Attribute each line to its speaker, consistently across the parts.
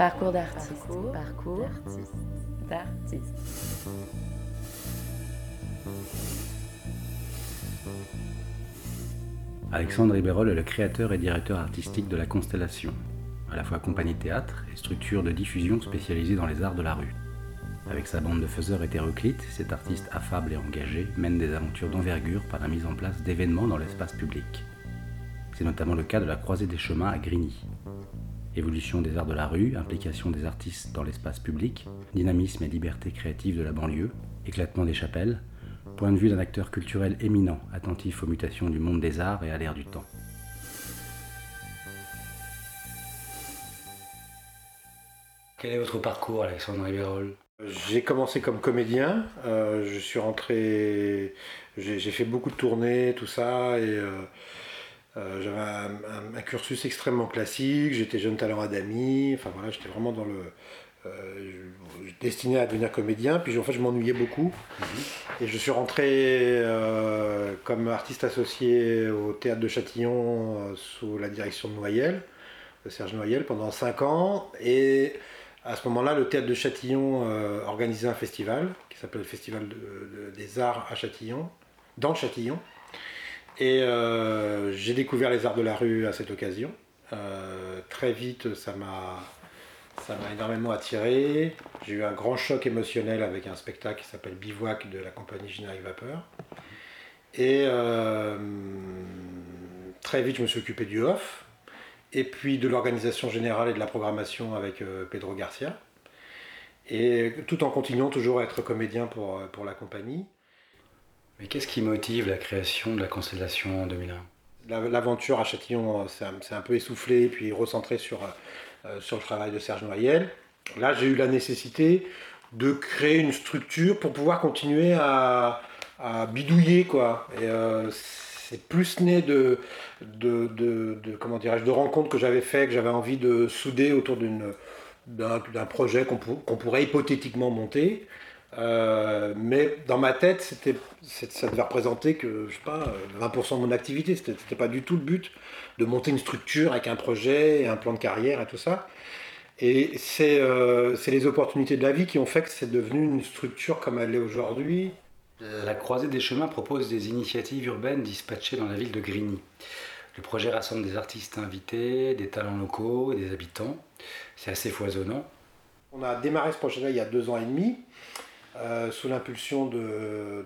Speaker 1: Parcours d'artiste. Parcours, d'artiste.
Speaker 2: Alexandre Ribérol est le créateur et directeur artistique de la Constellation, à la fois compagnie théâtre et structure de diffusion spécialisée dans les arts de la rue. Avec sa bande de faiseurs hétéroclites, cet artiste affable et engagé mène des aventures d'envergure par la mise en place d'événements dans l'espace public. C'est notamment le cas de la Croisée des Chemins à Grigny. Évolution des arts de la rue, implication des artistes dans l'espace public, dynamisme et liberté créative de la banlieue, éclatement des chapelles, point de vue d'un acteur culturel éminent, attentif aux mutations du monde des arts et à l'ère du temps. Quel est votre parcours, Alexandre Ribérol
Speaker 3: j'ai commencé comme comédien, euh, je suis rentré, j'ai fait beaucoup de tournées, tout ça, et euh, euh, j'avais un, cursus extrêmement classique, j'étais jeune talent à Dami, enfin voilà, j'étais vraiment dans le... destiné à devenir comédien, puis en fait je m'ennuyais beaucoup, et je suis rentré comme artiste associé au théâtre de Châtillon sous la direction de Noyel, de Serge Noyel, pendant 5 ans, et à ce moment-là, le théâtre de Châtillon euh, organisait un festival qui s'appelle le Festival des Arts à Châtillon, dans Châtillon. Et euh, j'ai découvert les arts de la rue à cette occasion. Euh, très vite, ça m'a énormément attiré. J'ai eu un grand choc émotionnel avec un spectacle qui s'appelle Bivouac de la compagnie Générique Vapeur. Et très vite, je me suis occupé du off et puis de l'organisation générale et de la programmation avec euh, Pedro Garcia. Et tout en continuant toujours à être comédien euh, pour la compagnie.
Speaker 2: Mais qu'est-ce qui motive la création de la Constellation en 2001
Speaker 3: L'aventure à Châtillon s'est un, un, peu essoufflée, puis recentrée sur, euh, sur le travail de Serge Noyel. Là, j'ai eu la nécessité de créer une structure pour pouvoir continuer à, à bidouiller. Quoi. Et, c'est plus né de, de, de, comment dirais-je, de rencontres que j'avais fait, que j'avais envie de souder autour d'un, projet qu'on, pourrait hypothétiquement monter. Euh, mais dans ma tête, c'était, ça devait représenter que, je sais pas, 20% de mon activité. C'était, c'était pas du tout le but de monter une structure avec un projet, un plan de carrière et tout ça. Et c'est, euh, c'est les opportunités de la vie qui ont fait que c'est devenu une structure comme elle est aujourd'hui,
Speaker 2: la Croisée des Chemins propose des initiatives urbaines dispatchées dans la ville de Grigny. Le projet rassemble des artistes invités, des talents locaux et des habitants. C'est assez foisonnant.
Speaker 3: On a démarré ce projet-là il y a deux ans et demi, euh, sous l'impulsion de,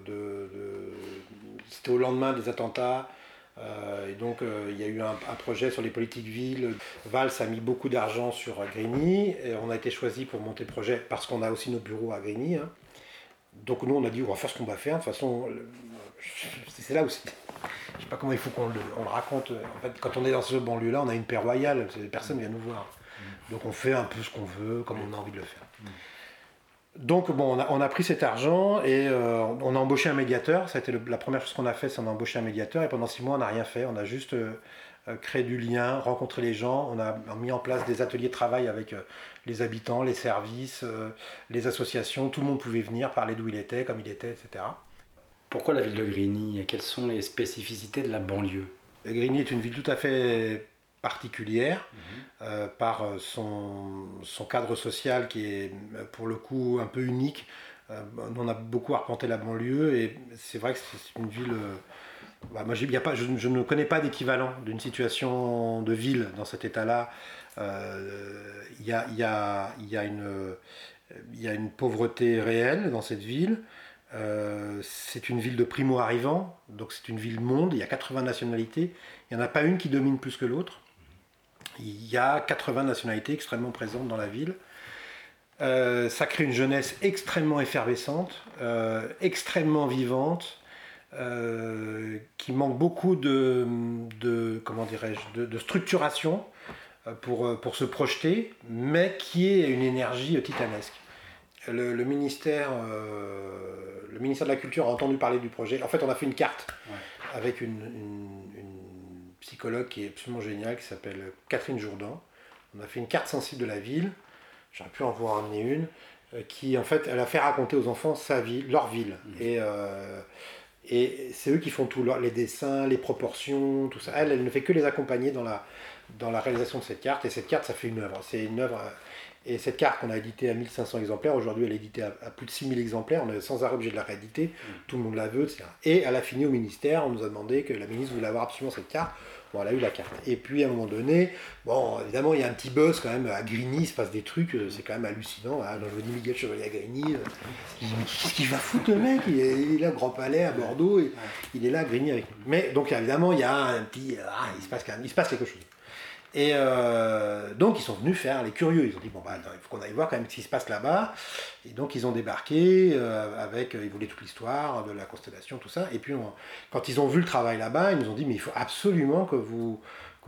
Speaker 3: C'était au lendemain des attentats. Euh, et donc euh, il y a eu un, projet sur les politiques villes. Valls a mis beaucoup d'argent sur Grigny et on a été choisi pour monter le projet parce qu'on a aussi nos bureaux à Grigny. Hein. Donc nous, on a dit, on va faire ce qu'on va faire. De toute façon, c'est là où c'est... Je sais pas comment il faut qu'on le, raconte. En fait, quand on est dans ce banlieue-là, on a une paix royale. Personne ne vient nous voir. Donc on fait un peu ce qu'on veut, comme on a envie de le faire. Donc bon, on a, pris cet argent et euh, on a embauché un médiateur. Ça a été la première chose qu'on a fait, c'est on a embauché un médiateur. Et pendant six mois, on n'a rien fait. On a juste euh, euh, créé du lien, rencontré les gens. On a mis en place des ateliers de travail avec les habitants, les services, euh, les associations, tout le monde pouvait venir parler d'où il était, comme il était, etc.
Speaker 2: Pourquoi la ville de Grigny? Et quelles sont les spécificités de la banlieue?
Speaker 3: Grigny est une ville tout à fait particulière mhm. euh, par euh, son, son, cadre social qui est pour le coup un peu unique. on a beaucoup arpenté la banlieue et c'est vrai que c'est une ville... Bah, moi, y a pas, je, je, ne connais pas d'équivalent d'une situation de ville dans cet état-là il y a, une pauvreté réelle dans cette ville. Euh, c'est une ville de primo-arrivants, donc c'est une ville monde, il y a 80 nationalités, il n'y en a pas une qui domine plus que l'autre. Il y a 80 nationalités extrêmement présentes dans la ville. Euh, ça crée une jeunesse extrêmement effervescente, euh, extrêmement vivante, qui manque beaucoup de, comment dirais-je, de, structuration euh, pour, euh, pour se projeter, mais qui est une énergie titanesque. Le, ministère, euh, le ministère de la Culture a entendu parler du projet. En fait, on a fait une carte avec une, psychologue qui est absolument géniale, qui s'appelle Catherine Jourdan. On a fait une carte sensible de la ville. J'aurais pu en voir amener une qui en fait elle a fait raconter aux enfants sa vie, leur ville. Mmh. Et Et c'est eux qui font tous les dessins, les proportions, tout ça. Elle, elle ne fait que les accompagner dans la, dans la réalisation de cette carte. Et cette carte, ça fait une œuvre. C'est une œuvre. Et cette carte qu'on a éditée à 1500 exemplaires, aujourd'hui elle est éditée à, plus de 6000 exemplaires, on est sans arrêt obligé de la rééditer, mm. tout le monde la veut, etc. Et elle a fini au ministère, on nous a demandé que la ministre voulait avoir absolument cette carte. Bon, elle a eu la carte. Et puis à un moment donné, bon, évidemment, il y a un petit buzz quand même. À Grigny, il se passe des trucs, euh, c'est quand même hallucinant. Hein. je dis Miguel Chevalier à Grigny, euh, qu'est-ce qu'il va foutre le mec? Il est, là, Grand Palais à Bordeaux, et, il est là à Grigny avec nous. Mais donc évidemment, il y a un petit. Ah, il, se passe quand même, il se passe quelque chose. Et euh, donc ils sont venus faire les curieux. Ils ont dit bon bah il faut qu'on aille voir quand même ce qui se passe là-bas. Et donc ils ont débarqué euh, avec, ils voulaient toute l'histoire de la constellation, tout ça. Et puis quand ils ont vu le travail là-bas, ils nous ont dit mais il faut absolument que vous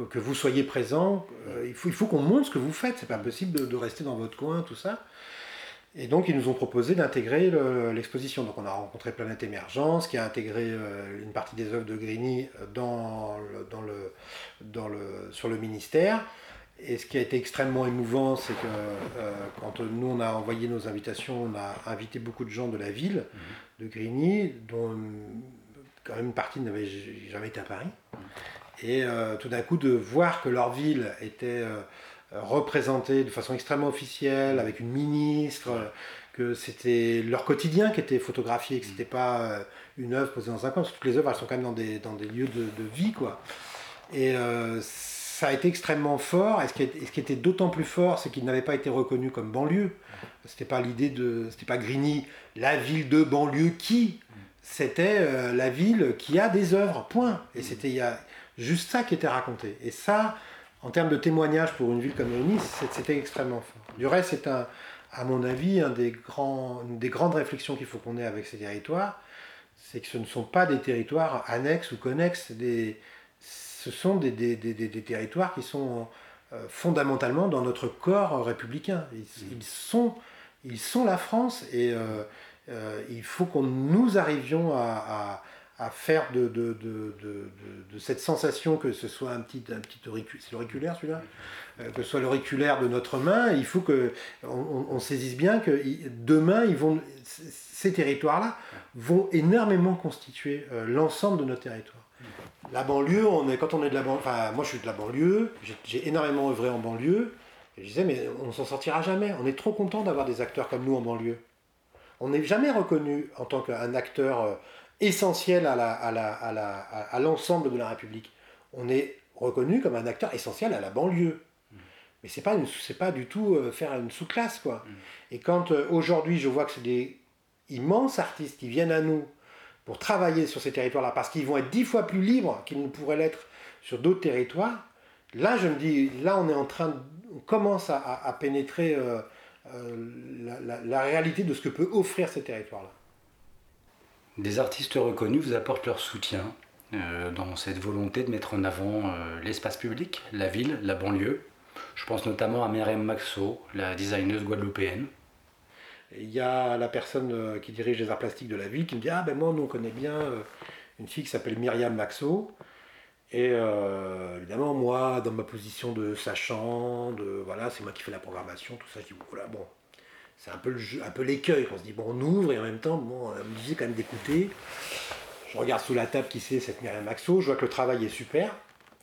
Speaker 3: que, vous soyez présents. Euh, il faut il faut qu'on montre ce que vous faites. C'est pas possible de, rester dans votre coin, tout ça. Et donc, ils nous ont proposé d'intégrer l'exposition. donc, on a rencontré Planète Émergence, qui a intégré euh, une partie des œuvres de Grigny dans dans le, dans le, sur le ministère. Et ce qui a été extrêmement émouvant, c'est que euh, quand nous, on a envoyé nos invitations, on a invité beaucoup de gens de la ville, mhm. de Grigny, dont quand même une partie n'avait jamais été à Paris. Mhm. Et euh, tout d'un coup, de voir que leur ville était euh, représenté de façon extrêmement officielle, avec une ministre, que c'était leur quotidien qui était photographié, que c'était pas euh, une œuvre posée dans un coin, parce que toutes les œuvres elles sont quand même dans des, dans des lieux de, de vie, quoi. Et euh, ça a été extrêmement fort, et ce qui, ce qui était d'autant plus fort, c'est qu'ils n'avaient pas été reconnus comme banlieue. C'était pas l'idée de, c'était pas Grigny, la ville de banlieue qui, c'était la ville qui a des œuvres, point. Et c'était il y a juste ça qui était raconté. Et ça, en termes de témoignage pour une ville comme Nice, c'était extrêmement fort. Du reste, c'est un, à mon avis, un des grands, une des grandes réflexions qu'il faut qu'on ait avec ces territoires, c'est que ce ne sont pas des territoires annexes ou connexes, des, ce sont des, des, des, territoires qui sont euh, fondamentalement dans notre corps républicain. Ils, sont, ils sont la France et euh, euh, il faut que nous arrivions à à faire de, de, de, de, cette sensation que ce soit un petit, un petit auriculaire, c'est l'auriculaire celui-là euh, Que ce soit l'auriculaire de notre main, il faut qu'on on, saisisse bien que demain, ils vont, ces territoires-là vont énormément constituer euh, l'ensemble de notre territoire. La banlieue, on est, quand on est de la banlieue, enfin moi je suis de la banlieue, j'ai énormément œuvré en banlieue, et je disais mais on s'en sortira jamais, on est trop content d'avoir des acteurs comme nous en banlieue. On n'est jamais reconnu en tant qu'un acteur euh, essentiel à, la, à, la, à, l'ensemble de la République. On est reconnu comme un acteur essentiel à la banlieue. Mais c'est pas, c'est pas du tout euh, faire une sous-classe, quoi. Et quand euh, aujourd'hui je vois que c'est des immenses artistes qui viennent à nous pour travailler sur ces territoires-là, parce qu'ils vont être dix fois plus libres qu'ils ne pourraient l'être sur d'autres territoires, là je me dis, là on est en train, on commence à, pénétrer euh, la, la réalité de ce que peut offrir ces territoires-là.
Speaker 2: Des artistes reconnus vous apportent leur soutien euh, dans cette volonté de mettre en avant euh, l'espace public, la ville, la banlieue. Je pense notamment à Myriam Maxo, la designeuse guadeloupéenne.
Speaker 3: Il y a la personne euh, qui dirige les arts plastiques de la ville qui me dit Ah ben moi, nous on connaît bien une fille qui s'appelle Myriam Maxo. Et évidemment, moi, dans ma position de sachant, de voilà, c'est moi qui fais la programmation, tout ça, je dis voilà, bon, c'est un peu un peu l'écueil. On se dit, bon, on ouvre et en même temps, bon, on me disait quand même d'écouter. Je regarde sous la table qui c'est cette Myriam Maxo, je vois que le travail est super.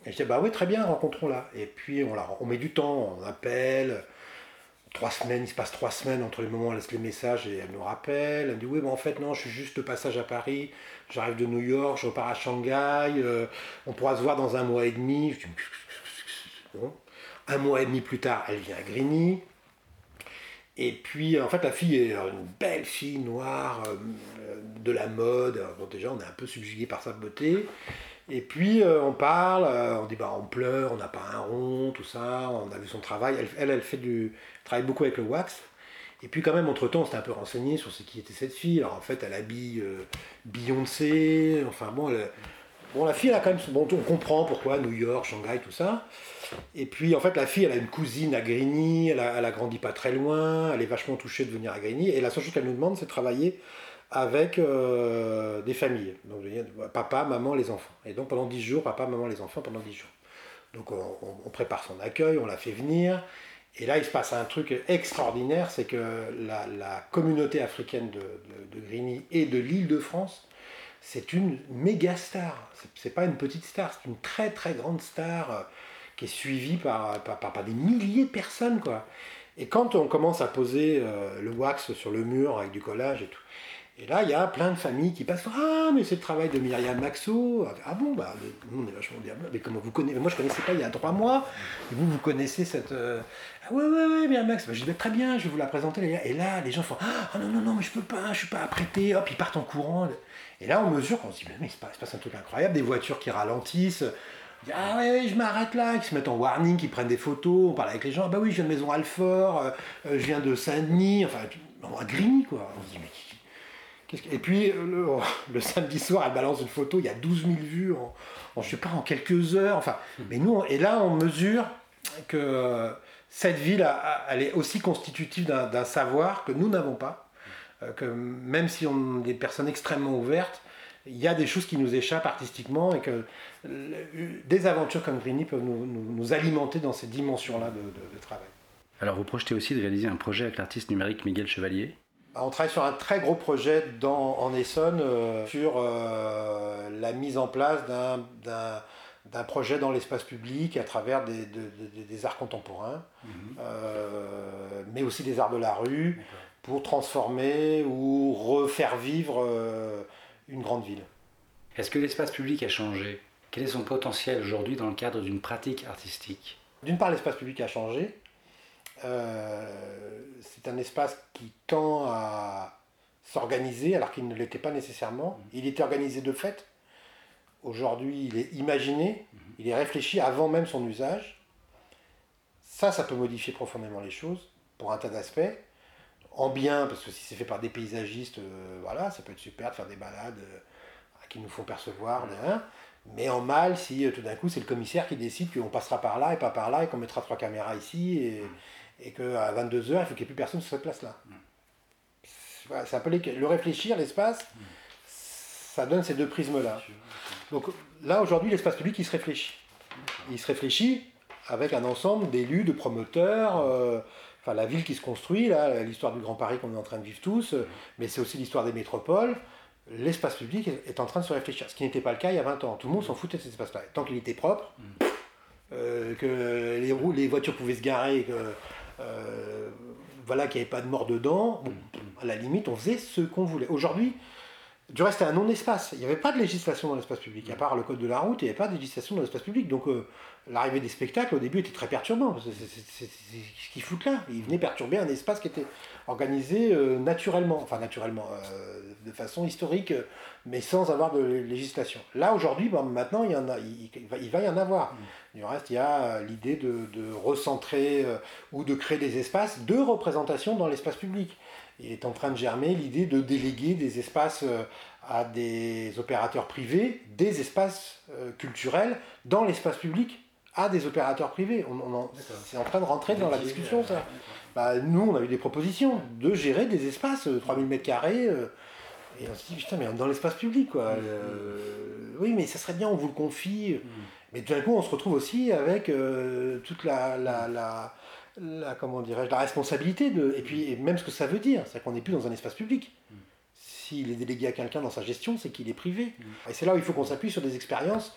Speaker 3: Et je dis, bah oui, très bien, rencontrons-la. Et puis on, la, on met du temps, on appelle. Trois semaines, il se passe trois semaines entre les moments où elle laisse les messages et elle nous rappelle. Elle me dit, oui, mais en fait, non, je suis juste passage à Paris. J'arrive de New York, je repars à Shanghai. Euh, on pourra se voir dans un mois et demi. bon. Un mois et demi plus tard, elle vient à Grigny. Et puis, en fait, la fille est une belle fille noire, euh, de la mode. Bon, déjà, on est un peu subjugué par sa beauté. Et puis, euh, on parle, euh, on dit, bah, on pleure, on n'a pas un rond, tout ça. On a vu son travail. Elle, elle, fait du, travaille beaucoup avec le wax. Et puis, quand même, entre-temps, on s'était un peu renseigné sur ce qui était cette fille. Alors, en fait, elle habille Beyoncé. Enfin, bon, bon, la fille, elle a quand même. Bon, on comprend pourquoi New York, Shanghai, tout ça. Et puis, en fait, la fille, elle a une cousine à Grigny, elle a, grandi pas très loin, elle est vachement touchée de venir à Grigny. Et la seule chose qu'elle nous demande, c'est de travailler avec euh, des familles. Donc, papa, maman, les enfants. Et donc, pendant 10 jours, papa, maman, les enfants, pendant 10 jours. Donc, on, prépare son accueil, on la fait venir. Et là, il se passe un truc extraordinaire, c'est que la, communauté africaine de, de, Grigny et de l'île de France c'est une méga star. C'est pas une petite star, c'est une très très grande star euh, qui est suivie par, par, par, des milliers de personnes. Quoi. Et quand on commence à poser euh, le wax sur le mur avec du collage et tout, et là, il y a plein de familles qui passent. Ah, mais c'est le travail de Myriam Maxo. Ah bon, bah, on est vachement bien. Mais comment vous connaissez Moi, je ne connaissais pas il y a trois mois. Et vous, vous connaissez cette. Euh, ah ouais, ouais, ouais, Myriam Max. Bah, je dis, très bien, je vais vous la présenter. Et là, les gens font Ah non, non, non, mais je peux pas, je suis pas apprêté. Hop, ils partent en courant. Et là, on mesure, on se dit, mais il se passe un truc incroyable. Des voitures qui ralentissent. Ah ouais, je m'arrête là, qui se mettent en warning, qui prennent des photos, on parle avec les gens, ah bah oui, je viens de Maison Alfort, euh, euh, je viens de Saint-Denis, enfin, on a Grigny quoi. On se dit, mais et puis le, samedi soir, elle balance une photo, il y a 12 000 vues en, en je sais pas, en quelques heures. Enfin, mais nous, et là, on mesure que cette ville, elle est aussi constitutive d'un savoir que nous n'avons pas. Euh, que même si on est des personnes extrêmement ouvertes, il y a des choses qui nous échappent artistiquement et que des aventures comme Grigny peuvent nous, alimenter dans ces dimensions-là de, de travail.
Speaker 2: Alors vous projetez aussi de réaliser un projet avec l'artiste numérique Miguel Chevalier
Speaker 3: on travaille sur un très gros projet dans, en Essonne euh, sur euh, la mise en place d'un projet dans l'espace public à travers des, arts contemporains, mhm. euh, mais aussi des arts de la rue, pour transformer ou refaire vivre une grande ville.
Speaker 2: Est-ce que l'espace public a changé? Quel est son potentiel aujourd'hui dans le cadre d'une pratique artistique?
Speaker 3: D'une part, l'espace public a changé. Euh, c'est un espace qui tend à s'organiser alors qu'il ne l'était pas nécessairement. Mm. Il était organisé de fait. Aujourd'hui, il est imaginé, mm-hmm. il est réfléchi avant même son usage. Ça, ça peut modifier profondément les choses pour un tas d'aspects. En bien, parce que si c'est fait par des paysagistes, euh, voilà, ça peut être super de faire des balades euh, qui nous font percevoir. Mm. Mais en mal, si tout d'un coup c'est le commissaire qui décide qu'on passera par là et pas par là et qu'on mettra trois caméras ici et, mm et qu'à 22h, il faut qu'il n'y ait plus personne sur cette place-là. C'est un peu le réfléchir, l'espace, ça donne ces deux prismes-là. Donc là, aujourd'hui, l'espace public, il se réfléchit. Il se réfléchit avec un ensemble d'élus, de promoteurs, euh, enfin la ville qui se construit, là, l'histoire du Grand Paris qu'on est en train de vivre tous, euh, mais c'est aussi l'histoire des métropoles. L'espace public est en train de se réfléchir, ce qui n'était pas le cas il y a 20 ans. Tout le monde s'en foutait de cet espace-là. Tant qu'il était propre, euh, que les, roues, les voitures pouvaient se garer, que euh, voilà, qu'il n'y avait pas de mort dedans, à la limite, on faisait ce qu'on voulait. Aujourd'hui, du reste, c'était un non-espace. Il n'y avait pas de législation dans l'espace public. À part le code de la route, il n'y avait pas de législation dans l'espace public. Donc, euh, l'arrivée des spectacles, au début, était très perturbant. C'est ce qu'ils foutent là. Ils venaient perturber un espace qui était organisé euh, naturellement. Enfin, naturellement, de façon historique, mais sans avoir de législation. Là, aujourd'hui, maintenant, il, y en a, il, va, y en avoir. Mm. Du reste, il y a euh, l'idée de, recentrer euh, ou de créer des espaces de représentation dans l'espace public. Il est en train de germer l'idée de déléguer des espaces euh, à des opérateurs privés, des espaces culturels dans l'espace public à des opérateurs privés. On, c'est en train de rentrer dans la discussion, ça. Bah, nous, on a eu des propositions de gérer des espaces, 3000 m2, et on se dit, putain, mais dans l'espace public, quoi. Euh, oui, mais ça serait bien, on vous le confie. Mm. Mais tout d'un coup, on se retrouve aussi avec euh, toute la, la, la, comment dirais la responsabilité de. Et puis, même ce que ça veut dire, c'est qu'on n'est plus dans un espace public. Mm. S'il est délégué à quelqu'un dans sa gestion, c'est qu'il est privé. Mm. Et c'est là où il faut qu'on s'appuie sur des expériences.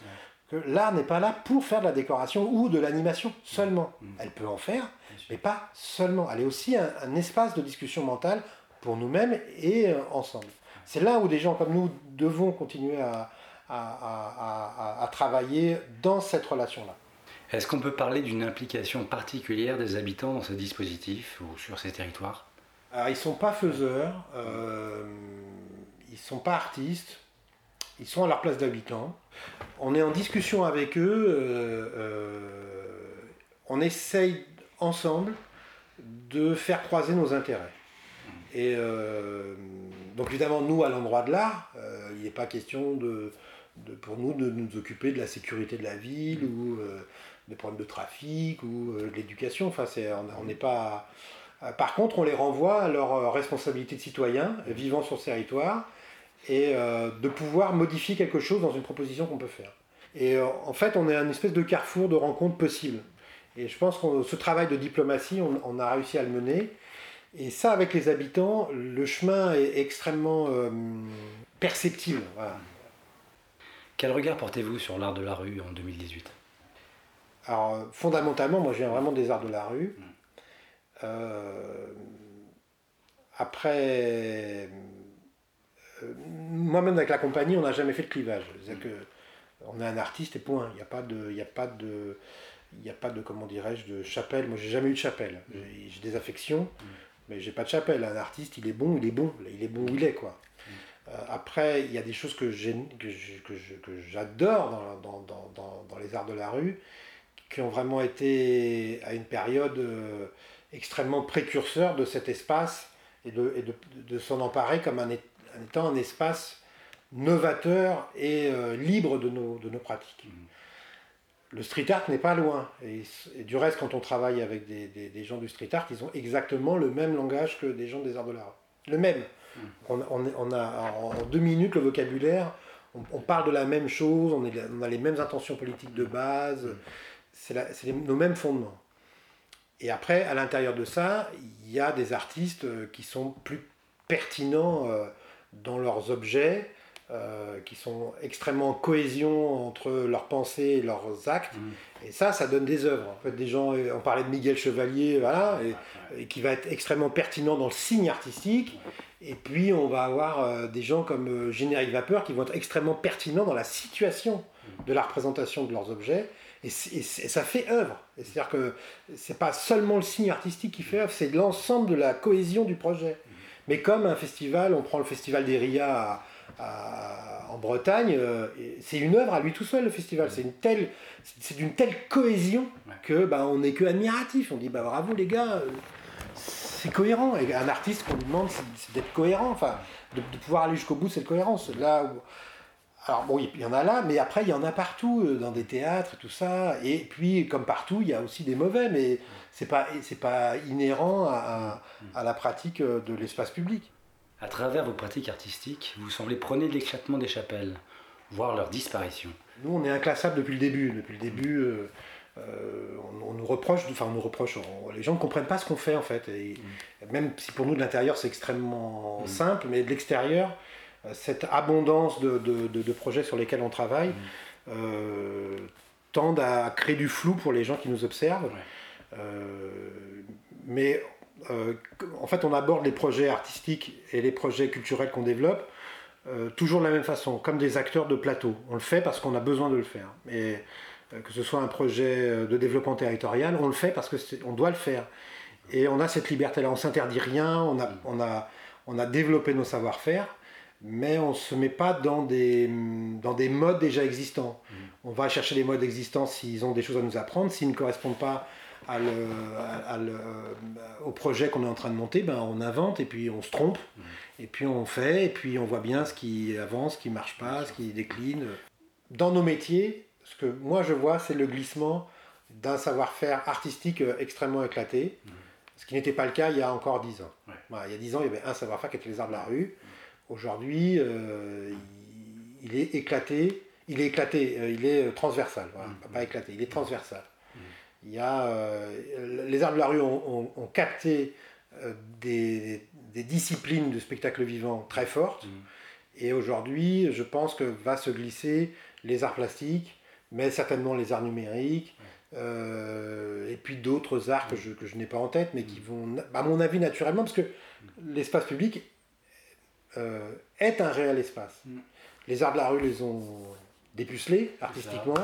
Speaker 3: Que l'art n'est pas là pour faire de la décoration ou de l'animation seulement. Elle peut en faire, mais pas seulement. Elle est aussi un, un espace de discussion mentale pour nous-mêmes et euh, ensemble. C'est là où des gens comme nous devons continuer à, travailler dans cette relation-là.
Speaker 2: Est-ce qu'on peut parler d'une implication particulière des habitants dans ce dispositif ou sur ces territoires?
Speaker 3: Alors, ils ne sont pas faiseurs, euh, ils ne sont pas artistes, ils sont à leur place d'habitants. On est en discussion avec eux, euh, euh, on essaye ensemble de faire croiser nos intérêts. Et donc évidemment, nous, à l'endroit de l'art, il n'est pas question de, pour nous de nous occuper de la sécurité de la ville ou des problèmes de trafic ou de l'éducation. Enfin, on n'est pas. Par contre, on les renvoie à leur responsabilité de citoyen vivant sur ce territoire et de pouvoir modifier quelque chose dans une proposition qu'on peut faire. Et en fait, on est un espèce de carrefour de rencontres possibles. Et je pense que ce travail de diplomatie, on a réussi à le mener. Et ça, avec les habitants, le chemin est extrêmement euh, perceptible.
Speaker 2: Quel regard portez-vous sur l'art de la rue en 2018
Speaker 3: Alors, fondamentalement, moi je viens vraiment des arts de la rue. Euh, après, euh, moi-même avec la compagnie, on n'a jamais fait de clivage. C'est-à-dire que on est un artiste et point. Il n'y a pas de, il a pas de, il n'y a pas de, comment dirais-je, de chapelle. Moi, j'ai jamais eu de chapelle. J'ai des affections, mais j'ai pas de chapelle. Un artiste, il est bon, il est bon. Il est bon où il est, quoi. Euh, après, il y a des choses que j'adore dans, dans, dans, dans, les arts de la rue, qui ont vraiment été à une période euh, extrêmement précurseur de cet espace et de, et de, de s'en emparer comme un, étant un espace novateur et euh, libre de nos, de nos pratiques. Le street art n'est pas loin. Et, du reste, quand on travaille avec des, des, des, gens du street art, ils ont exactement le même langage que des gens des arts de l'art. Le même. On, on, a en deux minutes le vocabulaire, on, parle de la même chose, on, est, on, a les mêmes intentions politiques de base, c'est nos mêmes fondements. Et après, à l'intérieur de ça, il y a des artistes euh, qui sont plus pertinents euh, dans leurs objets, euh, qui sont extrêmement en cohésion entre leurs pensées et leurs actes. Mm. Et ça, ça donne des œuvres. En fait, des gens, on parlait de Miguel Chevalier, voilà, et, qui va être extrêmement pertinent dans le signe artistique. Et puis, on va avoir des gens comme Générique Vapeur qui vont être extrêmement pertinents dans la situation de la représentation de leurs objets. Et, ça fait œuvre. C'est-à-dire que c'est pas seulement le signe artistique qui fait œuvre, c'est l'ensemble de la cohésion du projet. Mais comme un festival, on prend le festival des RIA en Bretagne, euh, c'est une œuvre à lui tout seul le festival. C'est une telle, c'est d'une telle cohésion que bah, on n'est que admiratif. On dit bah bravo les gars, c'est cohérent. Et un artiste qu'on lui demande, c'est d'être cohérent. Enfin, de, pouvoir aller jusqu'au bout de cette cohérence. Là où, alors bon, il y en a là, mais après il y en a partout euh, dans des théâtres et tout ça. Et puis comme partout, il y a aussi des mauvais, mais c'est pas c'est pas inhérent à, à, la pratique euh, de l'espace public.
Speaker 2: À travers vos pratiques artistiques, vous semblez prôner l'éclatement des chapelles, voire leur disparition.
Speaker 3: Nous, on est inclassable depuis le début. Depuis le début, euh, euh, on, nous reproche, enfin on nous reproche, les gens ne comprennent pas ce qu'on fait en fait. Et mm. Même si pour nous de l'intérieur c'est extrêmement mm. simple, mais de l'extérieur, cette abondance de, de, projets sur lesquels on travaille mm. euh, tendent à créer du flou pour les gens qui nous observent. mais en fait on aborde les projets artistiques et les projets culturels qu'on développe toujours de la même façon, comme des acteurs de plateau. On le fait parce qu'on a besoin de le faire. Et, euh, que ce soit un projet euh, de développement territorial, on le fait parce qu'on doit le faire. Et on a cette liberté-là, on s'interdit rien, on a, on, a, on a développé nos savoir-faire, mais on ne se met pas dans des, dans des modes déjà existants. Mmh. On va chercher les modes existants s'ils ont des choses à nous apprendre, s'ils ne correspondent pas à le, à le, au projet qu'on est en train de monter, ben on invente et puis on se trompe, mmh. et puis on fait, et puis on voit bien ce qui avance, ce qui marche pas, ce qui décline. Dans nos métiers, ce que moi je vois, c'est le glissement d'un savoir-faire artistique euh, extrêmement éclaté, mmh. ce qui n'était pas le cas il y a encore dix ans. il y a dix ans, il y avait un savoir-faire qui était les arts de la rue. Aujourd'hui, euh, il, est éclaté, il est éclaté, euh, il est transversal, mmh. pas éclaté, il est transversal. Mmh. Il y a, les arts de la rue ont, capté des, des, disciplines de spectacle vivant très fortes. Et aujourd'hui, je pense que va se glisser les arts plastiques, mais certainement les arts numériques, euh, et puis d'autres arts que je, que je n'ai pas en tête, mais qui vont, à mon avis, naturellement, parce que l'espace public euh, est un réel espace. Mm. Les arts de la rue les ont dépucelés artistiquement.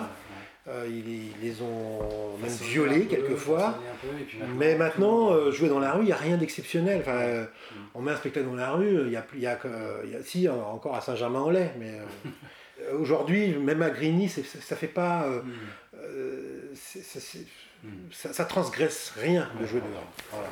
Speaker 3: Euh, ils, les ont même violés quelquefois. mais maintenant, jouer dans la rue, il n'y a rien d'exceptionnel. Enfin, mm. On met un spectacle dans la rue, il y a, y a, y a si, encore à Saint-Germain-en-Laye, mais Aujourd'hui, même à Grigny, ça fait pas. Euh, mm. euh, ça, transgresse rien de jouer dehors. Voilà.